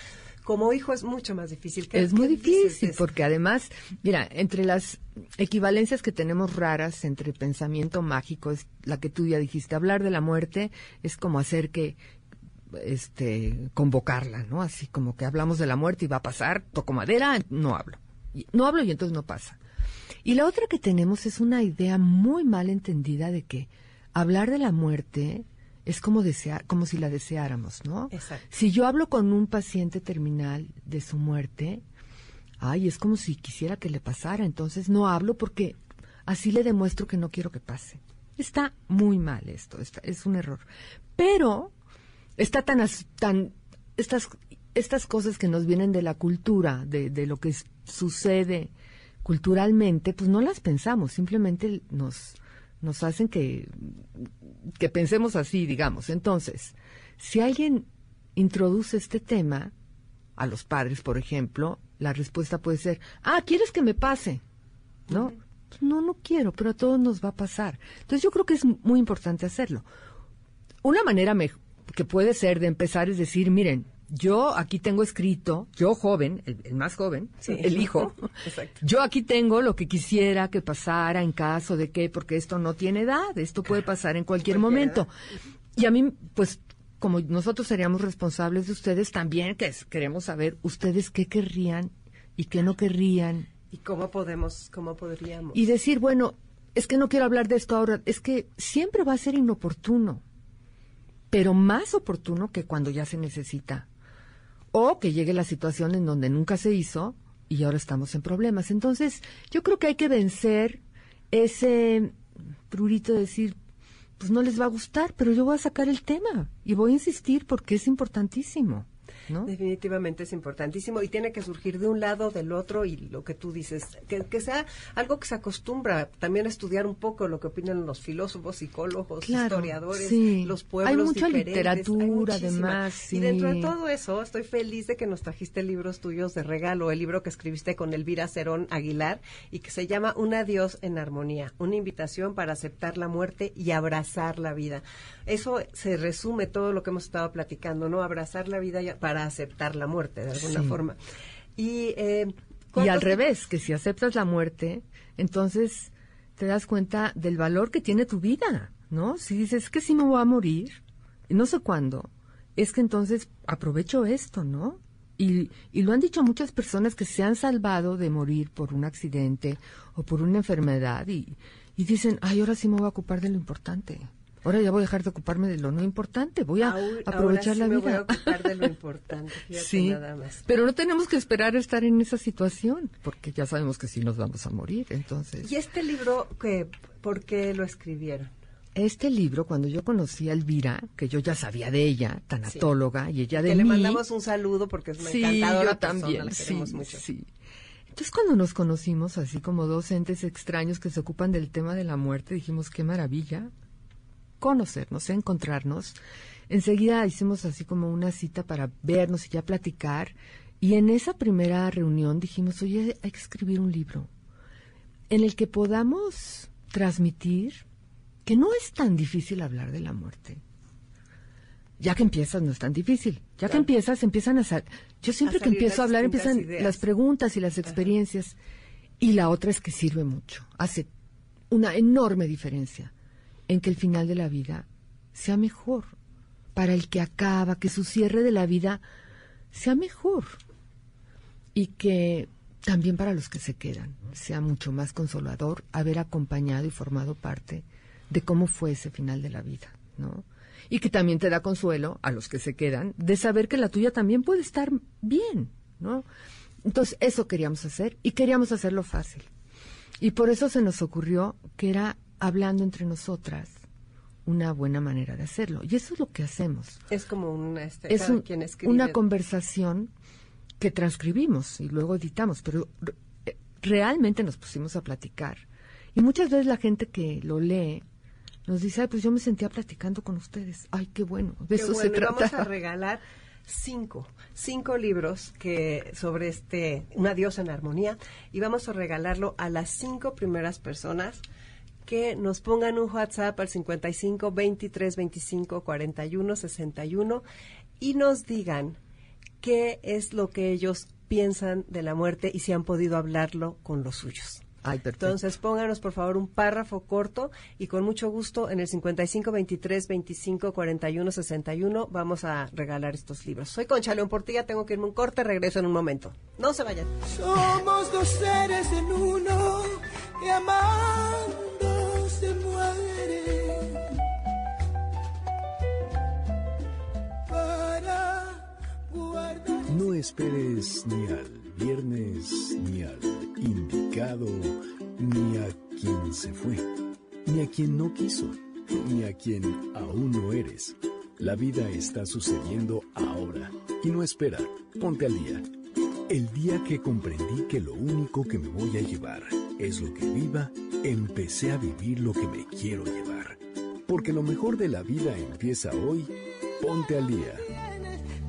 como hijo es mucho más difícil. que es muy difícil porque además, mira, entre las equivalencias que tenemos raras entre pensamiento mágico es la que tú ya dijiste, hablar de la muerte es como hacer que este convocarla, ¿no? Así como que hablamos de la muerte y va a pasar, toco madera, no hablo. No hablo y entonces no pasa. Y la otra que tenemos es una idea muy mal entendida de que hablar de la muerte es como desear, como si la deseáramos, ¿no? Exacto. Si yo hablo con un paciente terminal de su muerte, ay, es como si quisiera que le pasara, entonces no hablo porque así le demuestro que no quiero que pase. Está muy mal esto, está, es un error. Pero está tan, tan estas, estas cosas que nos vienen de la cultura, de, de lo que sucede culturalmente, pues no las pensamos, simplemente nos, nos hacen que, que pensemos así, digamos. Entonces, si alguien introduce este tema a los padres, por ejemplo, la respuesta puede ser, ah, ¿quieres que me pase? ¿No? No, no quiero, pero a todos nos va a pasar. Entonces yo creo que es muy importante hacerlo. Una manera que puede ser de empezar es decir, miren, yo aquí tengo escrito, yo joven, el, más joven, el hijo, yo aquí tengo lo que quisiera que pasara en caso de que, porque esto no tiene edad, esto puede pasar en cualquier momento. Y a mí, pues, como nosotros seríamos responsables de ustedes, también que queremos saber ustedes qué querrían y qué no querrían. ¿Y cómo podemos, cómo podríamos? Y decir, bueno, es que no quiero hablar de esto ahora, es que siempre va a ser inoportuno, pero más oportuno que cuando ya se necesita o que llegue la situación en donde nunca se hizo y ahora estamos en problemas. Entonces, yo creo que hay que vencer ese prurito de decir, pues no les va a gustar, pero yo voy a sacar el tema y voy a insistir porque es importantísimo. Definitivamente es importantísimo y tiene que surgir de un lado, del otro y lo que tú dices, que, sea algo que se acostumbra también a estudiar un poco lo que opinan los filósofos, psicólogos, historiadores, los pueblos Hay mucha literatura, además. Y dentro de todo eso, estoy feliz de que nos trajiste libros tuyos de regalo, el libro que escribiste con Elvira Cerón Aguilar y que se llama Un adiós en armonía, una invitación para aceptar la muerte y abrazar la vida. Eso se resume todo lo que hemos estado platicando, ¿no? Abrazar la vida para aceptar la muerte de alguna forma. Y, eh, y al revés, que si aceptas la muerte, entonces te das cuenta del valor que tiene tu vida, ¿no? Si dices que si me voy a morir, no sé cuándo, es que entonces aprovecho esto, ¿no? Y, y, lo han dicho muchas personas que se han salvado de morir por un accidente o por una enfermedad y, y dicen, ay, ahora sí me voy a ocupar de lo importante. Ahora ya voy a dejar de ocuparme de lo no importante, voy a aprovechar la vida. voy a ocupar de lo importante, sí, nada más. Pero no tenemos que esperar a estar en esa situación, porque ya sabemos que sí nos vamos a morir, entonces. ¿Y este libro, que, por qué lo escribieron? Este libro, cuando yo conocí a Elvira, que yo ya sabía de ella, tanatóloga, y ella de que le mandamos un saludo porque es una sí, encantadora yo también, sí, mucho. Sí. Entonces, cuando nos conocimos así como dos entes extraños que se ocupan del tema de la muerte, dijimos, qué maravilla, conocernos, encontrarnos. Enseguida hicimos así como una cita para vernos y ya platicar. Y en esa primera reunión dijimos, oye, hay que escribir un libro en el que podamos transmitir que no es tan difícil hablar de la muerte. Ya que empiezas no es tan difícil. Ya que empiezas, empiezan a salir. Yo siempre que empiezo a hablar empiezan las preguntas y las experiencias. Y la otra es que sirve mucho. Hace una enorme diferencia en que el final de la vida sea mejor, para el que acaba, que su cierre de la vida sea mejor y que también para los que se quedan sea mucho más consolador haber acompañado y formado parte de cómo fue ese final de la vida, ¿no? Y que también te da consuelo a los que se quedan de saber que la tuya también puede estar bien, ¿no? Entonces, eso queríamos hacer y queríamos hacerlo fácil. Y por eso se nos ocurrió que era hablando entre nosotras una buena manera de hacerlo. Y eso es lo que hacemos. Es como una, este, es una conversación que transcribimos y luego editamos, pero realmente nos pusimos a platicar. Y muchas veces la gente que lo lee nos dice, Ay, pues yo me sentía platicando con ustedes. Ay, qué bueno. De eso se trata. Vamos a regalar cinco, cinco libros que sobre este Un adiós en armonía y vamos a regalarlo a las cinco primeras personas que nos pongan un WhatsApp al 55 23 25 41 61 y nos digan qué es lo que ellos piensan de la muerte y si han podido hablarlo con los suyos. Entonces pónganos por favor un párrafo corto y con mucho gusto en el 55 23 25 41 61 vamos a regalar estos libros. Soy Concha León Portilla, tengo que irme un corte, regreso en un momento. No se vayan. Somos dos seres en uno y no esperes ni al viernes, ni al indicado, ni a quien se fue, ni a quien no quiso, ni a quien aún no eres. La vida está sucediendo ahora y no espera. Ponte al día. El día que comprendí que lo único que me voy a llevar es lo que viva, empecé a vivir lo que me quiero llevar. Porque lo mejor de la vida empieza hoy. Ponte al día.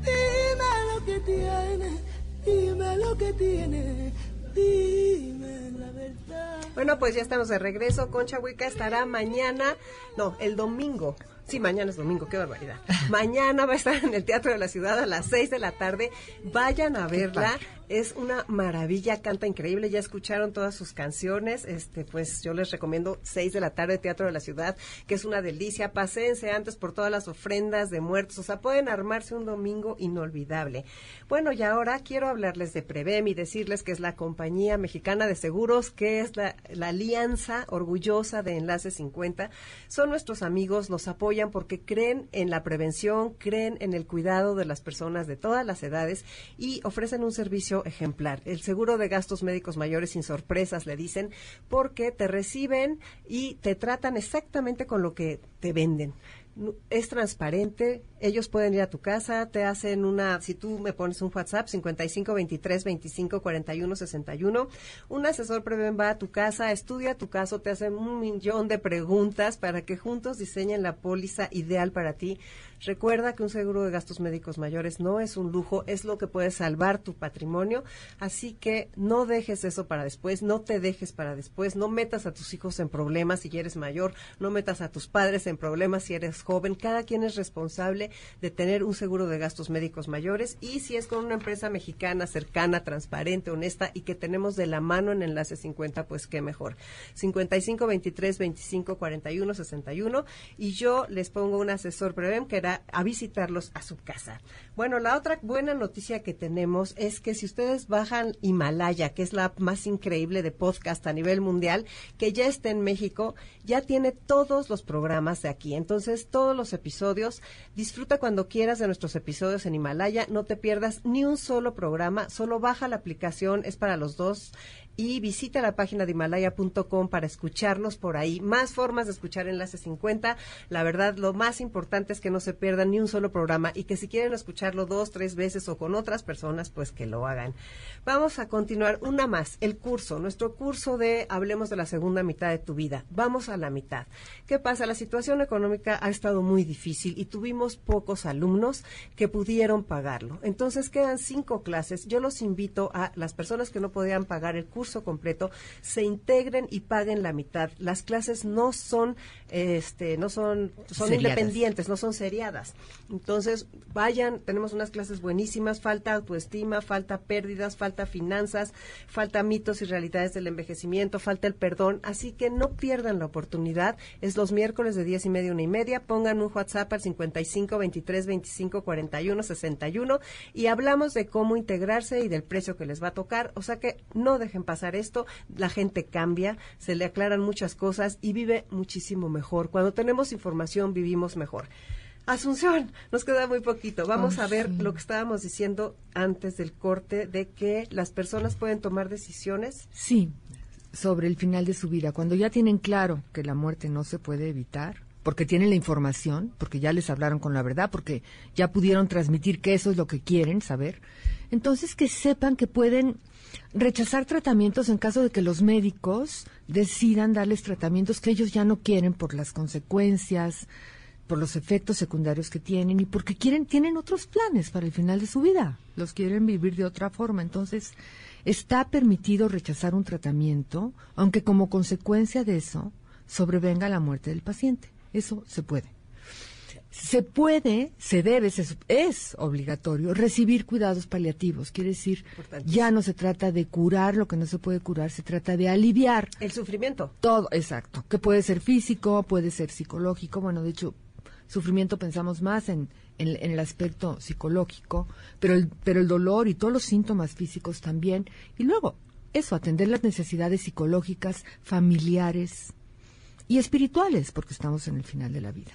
Dime lo que tienes, dime lo que tienes, dime la verdad. Bueno, pues ya estamos de regreso. Concha Huica estará mañana, no, el domingo. Sí, mañana es domingo, qué barbaridad. Mañana va a estar en el Teatro de la Ciudad a las 6 de la tarde. Vayan a verla. Es una maravilla, canta increíble. Ya escucharon todas sus canciones. Este, pues yo les recomiendo 6 de la tarde Teatro de la Ciudad, que es una delicia. Paséense antes por todas las ofrendas de muertos. O sea, pueden armarse un domingo inolvidable. Bueno, y ahora quiero hablarles de Prevem y decirles que es la compañía mexicana de seguros, que es la, la alianza orgullosa de Enlace 50. Son nuestros amigos, nos apoyan porque creen en la prevención, creen en el cuidado de las personas de todas las edades y ofrecen un servicio ejemplar. El seguro de gastos médicos mayores sin sorpresas, le dicen, porque te reciben y te tratan exactamente con lo que te venden es transparente, ellos pueden ir a tu casa, te hacen una, si tú me pones un WhatsApp, 55 23 25 41 61, un asesor Preven va a tu casa, estudia tu caso, te hacen un millón de preguntas para que juntos diseñen la póliza ideal para ti. Recuerda que un seguro de gastos médicos mayores no es un lujo, es lo que puede salvar tu patrimonio, así que no dejes eso para después, no te dejes para después, no metas a tus hijos en problemas si eres mayor, no metas a tus padres en problemas si eres joven, cada quien es responsable de tener un seguro de gastos médicos mayores y si es con una empresa mexicana cercana, transparente, honesta y que tenemos de la mano en Enlace 50, pues qué mejor. 55 23 25 41 61 y yo les pongo un asesor Prevem que era a visitarlos a su casa. Bueno, la otra buena noticia que tenemos es que si ustedes bajan Himalaya, que es la más increíble de podcast a nivel mundial, que ya está en México, ya tiene todos los programas de aquí. Entonces, todos los episodios, disfruta cuando quieras de nuestros episodios en Himalaya, no te pierdas ni un solo programa, solo baja la aplicación, es para los dos y visita la página de himalaya.com para escucharnos por ahí. Más formas de escuchar Enlace 50. La verdad, lo más importante es que no se pierdan ni un solo programa y que si quieren escucharlo dos, tres veces o con otras personas, pues que lo hagan. Vamos a continuar una más, el curso, nuestro curso de Hablemos de la segunda mitad de tu vida. Vamos a la mitad. ¿Qué pasa? La situación económica ha estado muy difícil y tuvimos pocos alumnos que pudieron pagarlo. Entonces quedan cinco clases. Yo los invito a las personas que no podían pagar el curso completo se integren y paguen la mitad. Las clases no son, este, no son, son independientes, no son seriadas. Entonces, vayan, tenemos unas clases buenísimas, falta autoestima, falta pérdidas, falta finanzas, falta mitos y realidades del envejecimiento, falta el perdón, así que no pierdan la oportunidad. Es los miércoles de diez y media, una y media, pongan un WhatsApp al 55 23 25 41 61 y hablamos de cómo integrarse y del precio que les va a tocar, o sea que no dejen pasar esto, la gente cambia, se le aclaran muchas cosas y vive muchísimo mejor. Cuando tenemos información vivimos mejor. Asunción, nos queda muy poquito. Vamos a ver lo que estábamos diciendo antes del corte de que las personas pueden tomar decisiones. Sí, sobre el final de su vida, cuando ya tienen claro que la muerte no se puede evitar, porque tienen la información, porque ya les hablaron con la verdad, porque ya pudieron transmitir que eso es lo que quieren saber, entonces que sepan que pueden rechazar tratamientos en caso de que los médicos decidan darles tratamientos que ellos ya no quieren por las consecuencias, por los efectos secundarios que tienen y porque quieren tienen otros planes para el final de su vida, los quieren vivir de otra forma. Entonces, está permitido rechazar un tratamiento, aunque como consecuencia de eso sobrevenga la muerte del paciente. Eso se puede se puede, se debe, es obligatorio recibir cuidados paliativos. Quiere decir, ya no se trata de curar lo que no se puede curar, se trata de aliviar. El sufrimiento. Todo, exacto. Que puede ser físico, puede ser psicológico. Bueno, de hecho, sufrimiento pensamos más en, en, el aspecto psicológico, pero el, pero el dolor y todos los síntomas físicos también. Y luego, eso, atender las necesidades psicológicas, familiares y espirituales, porque estamos en el final de la vida.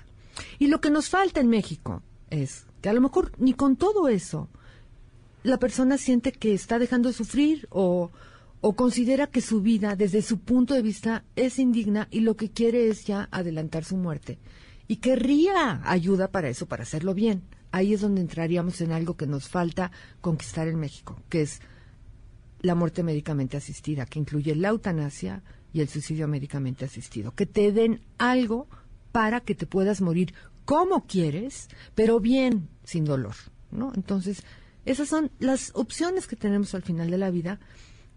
Y lo que nos falta en México es que a lo mejor ni con todo eso la persona siente que está dejando de sufrir o, o considera que su vida, desde su punto de vista, es indigna y lo que quiere es ya adelantar su muerte. Y querría ayuda para eso, para hacerlo bien. Ahí es donde entraríamos en algo que nos falta conquistar en México, que es la muerte médicamente asistida, que incluye la eutanasia y el suicidio médicamente asistido. Que te den algo para que te puedas morir como quieres, pero bien, sin dolor, ¿no? Entonces, esas son las opciones que tenemos al final de la vida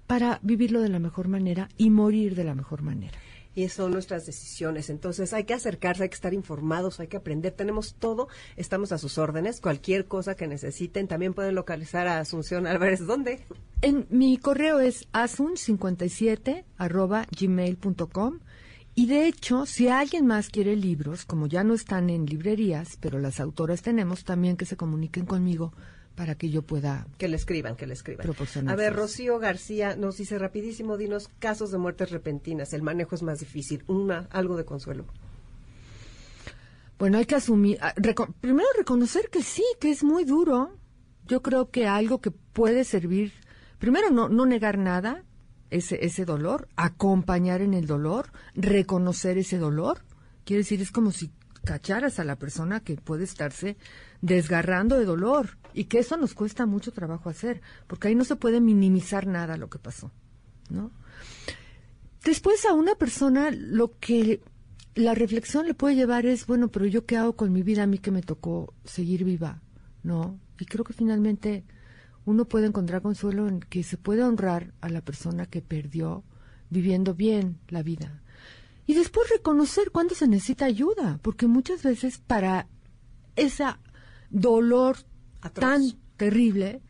para vivirlo de la mejor manera y morir de la mejor manera. Y son nuestras decisiones. Entonces hay que acercarse, hay que estar informados, hay que aprender. Tenemos todo, estamos a sus órdenes. Cualquier cosa que necesiten, también pueden localizar a Asunción Álvarez. ¿Dónde? En mi correo es asun57 arroba gmail.com. Y de hecho, si alguien más quiere libros, como ya no están en librerías, pero las autoras tenemos, también que se comuniquen conmigo para que yo pueda que le escriban, que le escriban. Proporcionar a ver, Rocío García nos dice rapidísimo, dinos casos de muertes repentinas, el manejo es más difícil, una algo de consuelo. Bueno, hay que asumir, ah, primero reconocer que sí, que es muy duro. Yo creo que algo que puede servir, primero no, no negar nada, ese, ese dolor, acompañar en el dolor, reconocer ese dolor. Quiere decir, es como si cacharas a la persona que puede estarse desgarrando de dolor y que eso nos cuesta mucho trabajo hacer, porque ahí no se puede minimizar nada lo que pasó, ¿no? Después a una persona lo que la reflexión le puede llevar es, bueno, pero yo qué hago con mi vida, a mí que me tocó seguir viva, ¿no? Y creo que finalmente uno puede encontrar consuelo en que se puede honrar a la persona que perdió viviendo bien la vida. Y después reconocer cuándo se necesita ayuda, porque muchas veces para ese dolor tan terrible,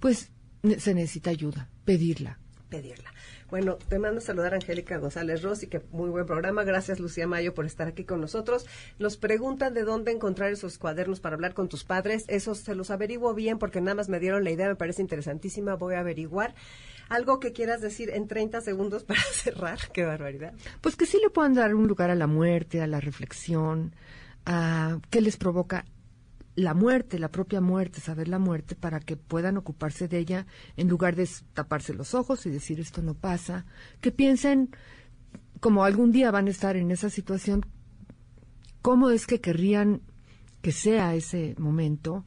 pues se necesita ayuda, pedirla. Pedirla. Bueno, te mando a saludar a Angélica González Rossi, que muy buen programa. Gracias, Lucía Mayo, por estar aquí con nosotros. Nos preguntan de dónde encontrar esos cuadernos para hablar con tus padres. Esos se los averiguo bien porque nada más me dieron la idea, me parece interesantísima. Voy a averiguar. ¿Algo que quieras decir en 30 segundos para cerrar? Qué barbaridad. Pues que sí le puedan dar un lugar a la muerte, a la reflexión, a qué les provoca la muerte, la propia muerte, saber la muerte para que puedan ocuparse de ella en lugar de taparse los ojos y decir esto no pasa, que piensen como algún día van a estar en esa situación, cómo es que querrían que sea ese momento,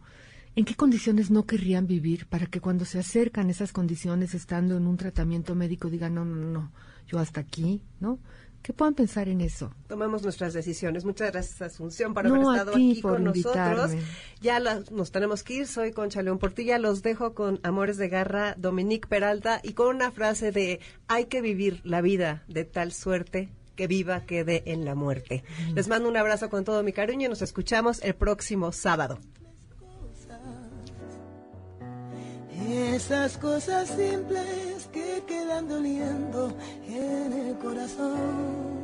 en qué condiciones no querrían vivir para que cuando se acercan esas condiciones estando en un tratamiento médico digan no, no, no, yo hasta aquí, ¿no? Que puedan pensar en eso. Tomamos nuestras decisiones. Muchas gracias, Asunción, por haber estado aquí con nosotros. Ya nos tenemos que ir. Soy Concha León Portilla. Los dejo con Amores de Garra, Dominique Peralta, y con una frase de hay que vivir la vida de tal suerte que viva quede en la muerte. Les mando un abrazo con todo mi cariño y nos escuchamos el próximo sábado. Esas cosas simples que quedan doliendo en el corazón.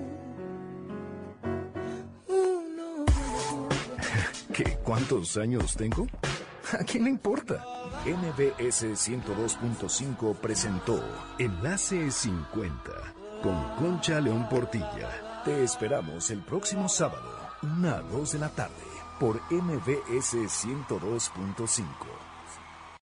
¿Qué? ¿Cuántos años tengo? ¿A quién le importa? NBS 102.5 presentó Enlace 50 con Concha León Portilla. Te esperamos el próximo sábado, una a 2 de la tarde, por NBS 102.5.